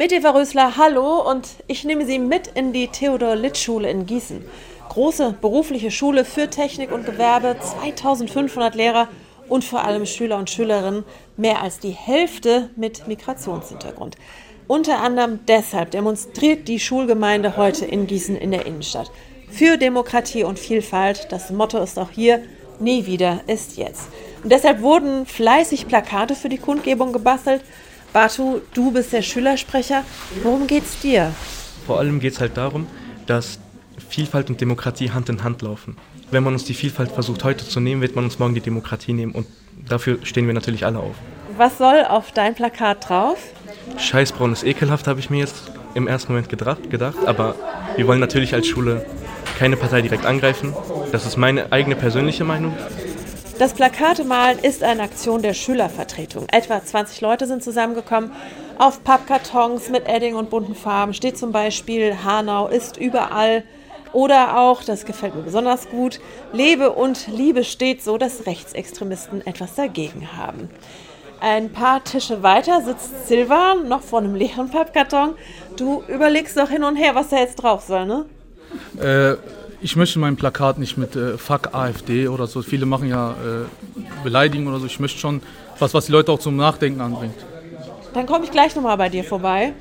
Mit Eva Rösler, hallo und ich nehme Sie mit in die Theodor-Litt-Schule in Gießen. Große berufliche Schule für Technik und Gewerbe, 2500 Lehrer und vor allem Schüler und Schülerinnen, mehr als die Hälfte mit Migrationshintergrund. Unter anderem deshalb demonstriert die Schulgemeinde heute in Gießen in der Innenstadt. Für Demokratie und Vielfalt, das Motto ist auch hier, nie wieder ist jetzt. Und deshalb wurden fleißig Plakate für die Kundgebung gebastelt Batu, du bist der Schülersprecher. Worum geht's dir? Vor allem geht es halt darum, dass Vielfalt und Demokratie Hand in Hand laufen. Wenn man uns die Vielfalt versucht heute zu nehmen, wird man uns morgen die Demokratie nehmen und dafür stehen wir natürlich alle auf. Was soll auf dein Plakat drauf? Scheißbraun ist ekelhaft, habe ich mir jetzt im ersten Moment gedacht, gedacht, aber wir wollen natürlich als Schule keine Partei direkt angreifen. Das ist meine eigene persönliche Meinung. Das Plakatemalen ist eine Aktion der Schülervertretung. Etwa 20 Leute sind zusammengekommen. Auf Pappkartons mit Edding und bunten Farben steht zum Beispiel Hanau ist überall. Oder auch, das gefällt mir besonders gut, Lebe und Liebe steht so, dass Rechtsextremisten etwas dagegen haben. Ein paar Tische weiter sitzt Silva noch vor einem leeren Pappkarton. Du überlegst doch hin und her, was da jetzt drauf soll, ne? Äh, ich möchte mein Plakat nicht mit äh, Fuck AfD oder so. Viele machen ja äh, Beleidigungen oder so. Ich möchte schon was, was die Leute auch zum Nachdenken anbringt. Dann komme ich gleich nochmal bei dir vorbei.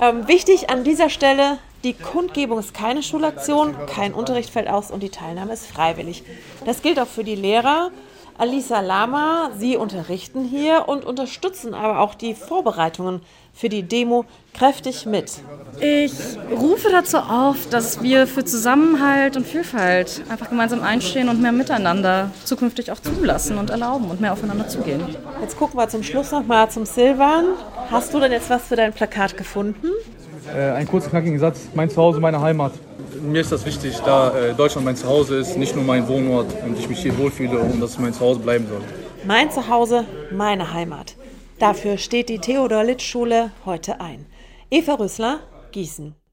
Ähm, wichtig an dieser Stelle, die Kundgebung ist keine Schulaktion, kein Unterricht fällt aus und die Teilnahme ist freiwillig. Das gilt auch für die Lehrer. Alisa Lama, Sie unterrichten hier und unterstützen aber auch die Vorbereitungen für die Demo kräftig mit. Ich rufe dazu auf, dass wir für Zusammenhalt und Vielfalt einfach gemeinsam einstehen und mehr Miteinander zukünftig auch zulassen und erlauben und mehr aufeinander zugehen. Jetzt gucken wir zum Schluss nochmal zum Silvan. Hast du denn jetzt was für dein Plakat gefunden? Äh, ein kurzer knackigen Satz. Mein Zuhause, meine Heimat. Mir ist das wichtig, da äh, Deutschland mein Zuhause ist, nicht nur mein Wohnort und ich mich hier wohlfühle und dass es mein Zuhause bleiben soll. Mein Zuhause, meine Heimat. Dafür steht die Theodor-Litt-Schule heute ein. Eva Rüssler, Gießen.